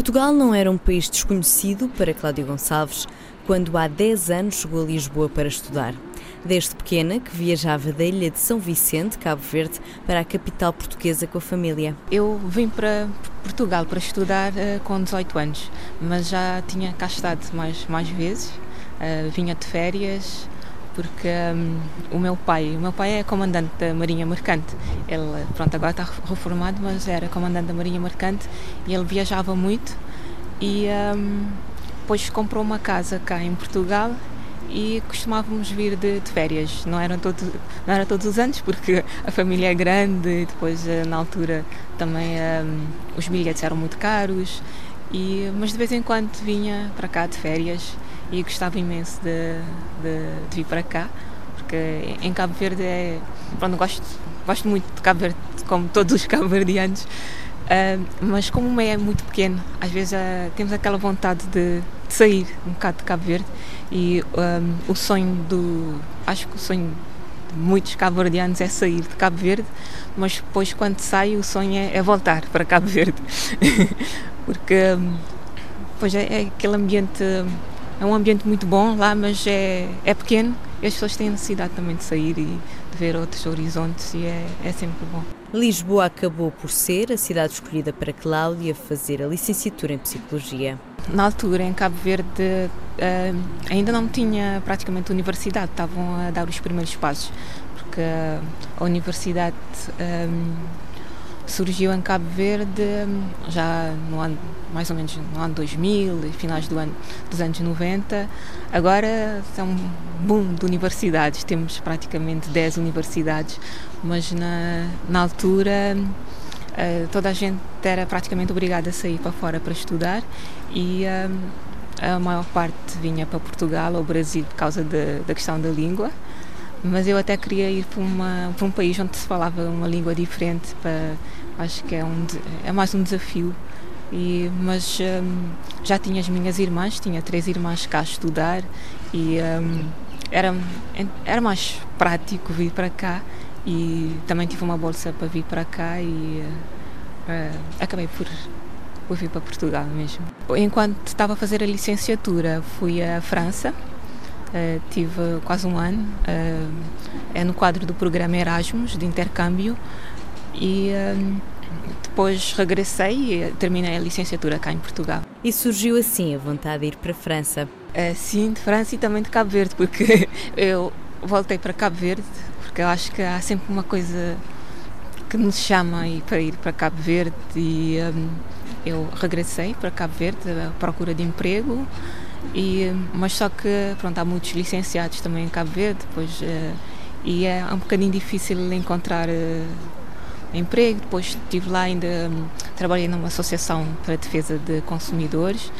Portugal não era um país desconhecido para Cláudia Gonçalves quando há 10 anos chegou a Lisboa para estudar. Desde pequena que viajava da ilha de São Vicente, Cabo Verde, para a capital portuguesa com a família. Eu vim para Portugal para estudar uh, com 18 anos, mas já tinha cá estado mais, mais vezes. Uh, vinha de férias, porque um, o meu pai, o meu pai é comandante da Marinha Mercante. Ele, pronto, agora está reformado, mas era comandante da Marinha Mercante e ele viajava muito e um, depois comprou uma casa cá em Portugal e costumávamos vir de, de, férias. Não, eram todo, não era todos os anos, porque a família é grande e depois, eh, na altura, também um, os bilhetes eram muito caros. E, mas de vez em quando vinha para cá de férias e gostava imenso de, de, de vir para cá, porque em Cabo Verde é. Pronto, gosto, gosto muito de Cabo Verde, como todos os cabo-verdianos, uh, mas como é muito pequeno, às vezes uh, temos aquela vontade de, de, sair um bocado de Cabo Verde e um, o sonho do. Acho que o sonho de muitos cabo-verdianos é sair de Cabo Verde, mas depois quando sai o sonho é, é voltar para Cabo Verde, porque. Um, pois é, é aquele ambiente é um ambiente muito bom lá, mas é, é pequeno e as pessoas têm necessidade também de sair e de ver outros horizontes e é, é sempre bom. Lisboa acabou por ser a cidade escolhida para Cláudia fazer a licenciatura em Psicologia. Na altura, em Cabo Verde, uh, ainda não tinha praticamente universidade, estavam a dar os primeiros passos, porque a universidade. Surgiu em Cabo Verde hum, já no ano, mais ou menos no ano 2000, finais do ano, dos anos 90. Agora é um boom de universidades, temos praticamente 10 universidades, mas na, na altura uh, toda a gente era praticamente obrigada a sair para fora para estudar. E uh, a maior parte vinha para Portugal ou Brasil por causa da questão da língua mas eu até queria ir para, uma, para um país onde se falava uma língua diferente para acho que é um é mais um desafio. E mas um, já tinha as minhas irmãs tinha três irmãs cá a estudar e um, era era mais prático vir para cá e também tive uma bolsa para vir para cá e uh, acabei por por vir para Portugal mesmo. Enquanto estava a fazer a licenciatura fui à França Uh, tive quase um ano, uh, é no quadro do programa Erasmus de intercâmbio e um, depois regressei e terminei a licenciatura cá em Portugal. E surgiu assim a vontade de ir para a França? Uh, sim, de França e também de Cabo Verde, porque eu voltei para Cabo Verde porque eu acho que há sempre uma coisa que nos chama para ir para Cabo Verde e um, eu regressei para Cabo Verde à procura de emprego e, mas só que pronto, há muitos licenciados também em Cabo Verde, uh, e é um bocadinho difícil encontrar uh, emprego. Depois estive lá ainda, trabalhei numa associação para a defesa de consumidores,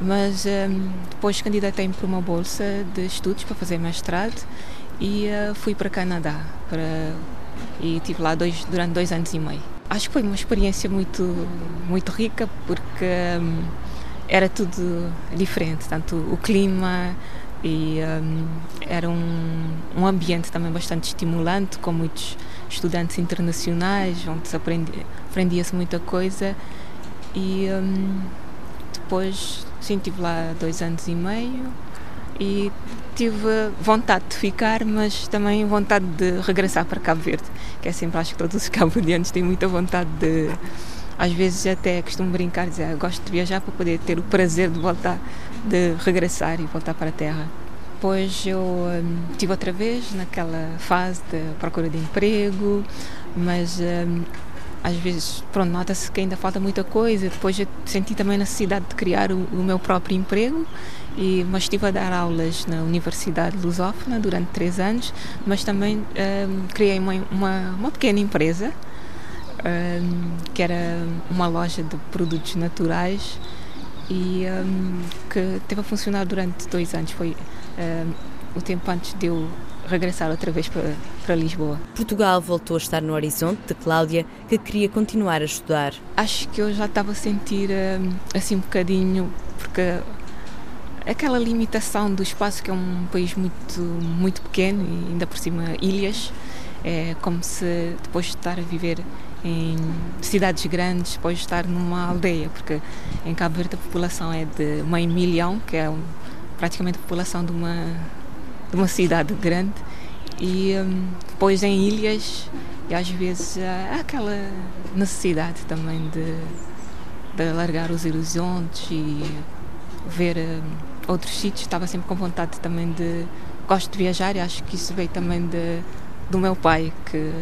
mas um, depois candidatei-me para uma bolsa de estudos para fazer mestrado e fui para Canadá para, e estive lá dois, durante dois anos e meio. Acho que foi uma experiência muito, muito rica porque era tudo diferente, tanto o clima e um, era um, um ambiente também bastante estimulante, com muitos estudantes internacionais, onde se aprendia, aprendia-se muita coisa. E um, depois sim, estive lá dois anos e meio e tive vontade de ficar, mas também vontade de regressar para Cabo Verde, que é sempre, acho que todos os cabo-verdianos têm muita vontade de às vezes até costumo brincar, dizer, ah, gosto de viajar para poder ter o prazer de voltar, de regressar e voltar para a terra. Depois eu um, tive outra vez naquela fase de procura de emprego, mas um, às vezes, pronto, nota-se que ainda falta muita coisa. Depois eu senti também a necessidade de criar o, o meu próprio emprego, e, mas estive a dar aulas na Universidade Lusófona durante três anos, mas também um, criei uma, uma, uma pequena empresa um, que era uma loja de produtos naturais e um, que teve a funcionar durante dois anos. Foi um, o tempo antes de eu regressar outra vez para, para Lisboa. Portugal voltou a estar no horizonte de Cláudia, que queria continuar a estudar. Acho que eu já estava a sentir assim um bocadinho, porque aquela limitação do espaço, que é um país muito, muito pequeno e ainda por cima ilhas, é como se depois de estar a viver em cidades grandes, depois estar numa aldeia, porque em Cabo Verde a população é de meio milhão, que é praticamente a população de uma, de uma cidade grande, e um, depois em ilhas, e às vezes há aquela necessidade também de, de alargar os horizontes e ver um, outros sítios. Estava sempre com vontade também de. Gosto de viajar e acho que isso veio também de, do meu pai, que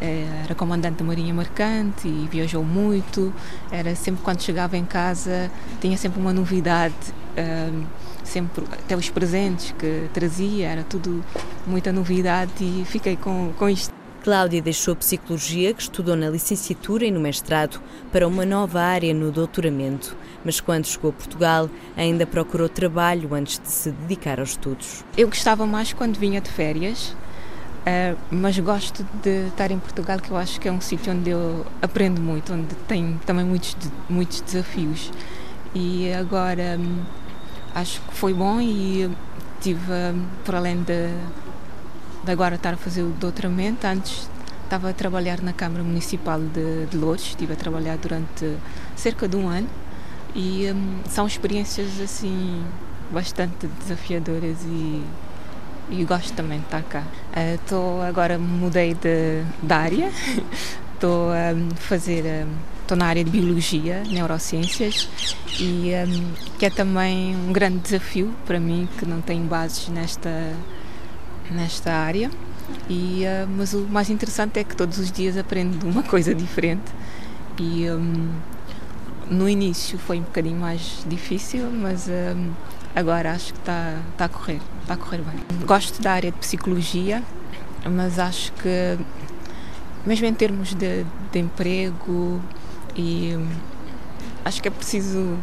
era comandante da Marinha Mercante e viajou muito. Era sempre quando chegava em casa, tinha sempre uma novidade, um, sempre até os presentes que trazia, era tudo muita novidade e fiquei com, com isto. Cláudia deixou Psicologia, que estudou na licenciatura e no mestrado, para uma nova área no doutoramento. Mas quando chegou a Portugal, ainda procurou trabalho antes de se dedicar aos estudos. Eu gostava mais quando vinha de férias, Uh, mas gosto de estar em Portugal, que eu acho que é um sítio onde eu aprendo muito, onde tem também muitos, muitos desafios. E agora um, acho que foi bom e tive, um, por além de, de, agora estar a fazer o doutoramento, antes estava a trabalhar na Câmara Municipal de, de Lourdes, estive a trabalhar durante cerca de um ano e um, são experiências assim bastante desafiadoras e e gosto também de estar cá. Estou uh, agora mudei de, de área, estou a um, fazer estou um, na área de biologia, neurociências e um, que é também um grande desafio para mim que não tenho bases nesta nesta área. E uh, mas o mais interessante é que todos os dias aprendo uma coisa diferente e um, no início foi um bocadinho mais difícil, mas um, agora acho que está, está a correr, está a correr bem. Gosto da área de psicologia, mas acho que mesmo em termos de, de emprego e acho que é preciso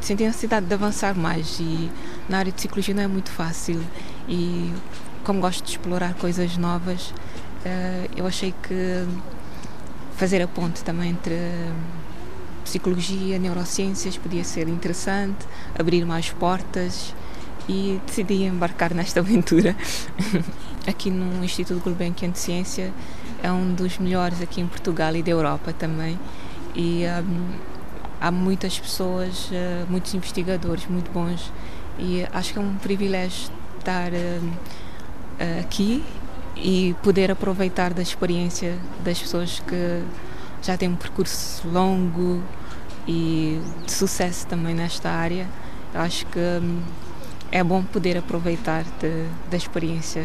sentir a necessidade de avançar mais. E na área de psicologia não é muito fácil. E como gosto de explorar coisas novas eh, eu achei que fazer a ponte também entre psicologia, neurociências podia ser interessante, abrir mais portas e decidi embarcar nesta aventura. aqui no Instituto Gulbenkian de Ciência é um dos melhores aqui em Portugal e da Europa também e um, há muitas pessoas, uh, muitos investigadores muito bons e acho que é um privilégio estar uh, aqui e poder aproveitar da experiência das pessoas que já têm um percurso longo e de sucesso também nesta área. Eu acho que hum, é bom poder aproveitar de, da experiência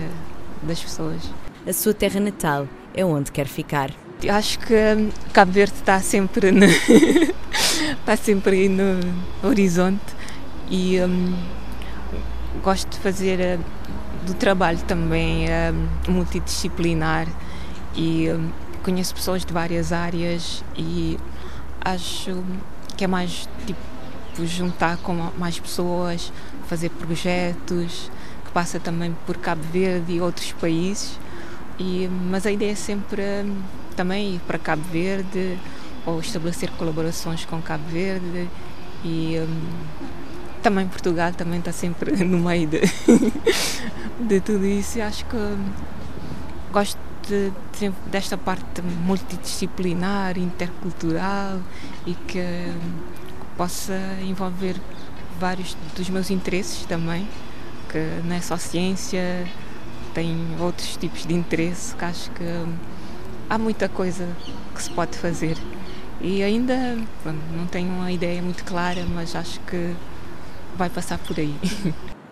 das pessoas. A sua terra natal é onde quer ficar? Eu acho que hum, Cabo Verde está sempre no está sempre aí no horizonte e um, gosto de fazer hum, do trabalho também um, multidisciplinar e um, conheço pessoas de várias áreas e acho que é mais tipo juntar com mais pessoas, fazer projetos, que passa também por Cabo Verde e outros países. E, mas a ideia é sempre hum, também ir para Cabo Verde ou estabelecer colaborações com Cabo Verde e um, também Portugal também está sempre no meio de, de tudo isso e acho que hum, gosto de, de, desta parte multidisciplinar, intercultural e que, que possa envolver vários dos meus interesses também, que não é só ciência, tem outros tipos de interesse que acho que há muita coisa que se pode fazer. E ainda não tenho uma ideia muito clara, mas acho que vai passar por aí.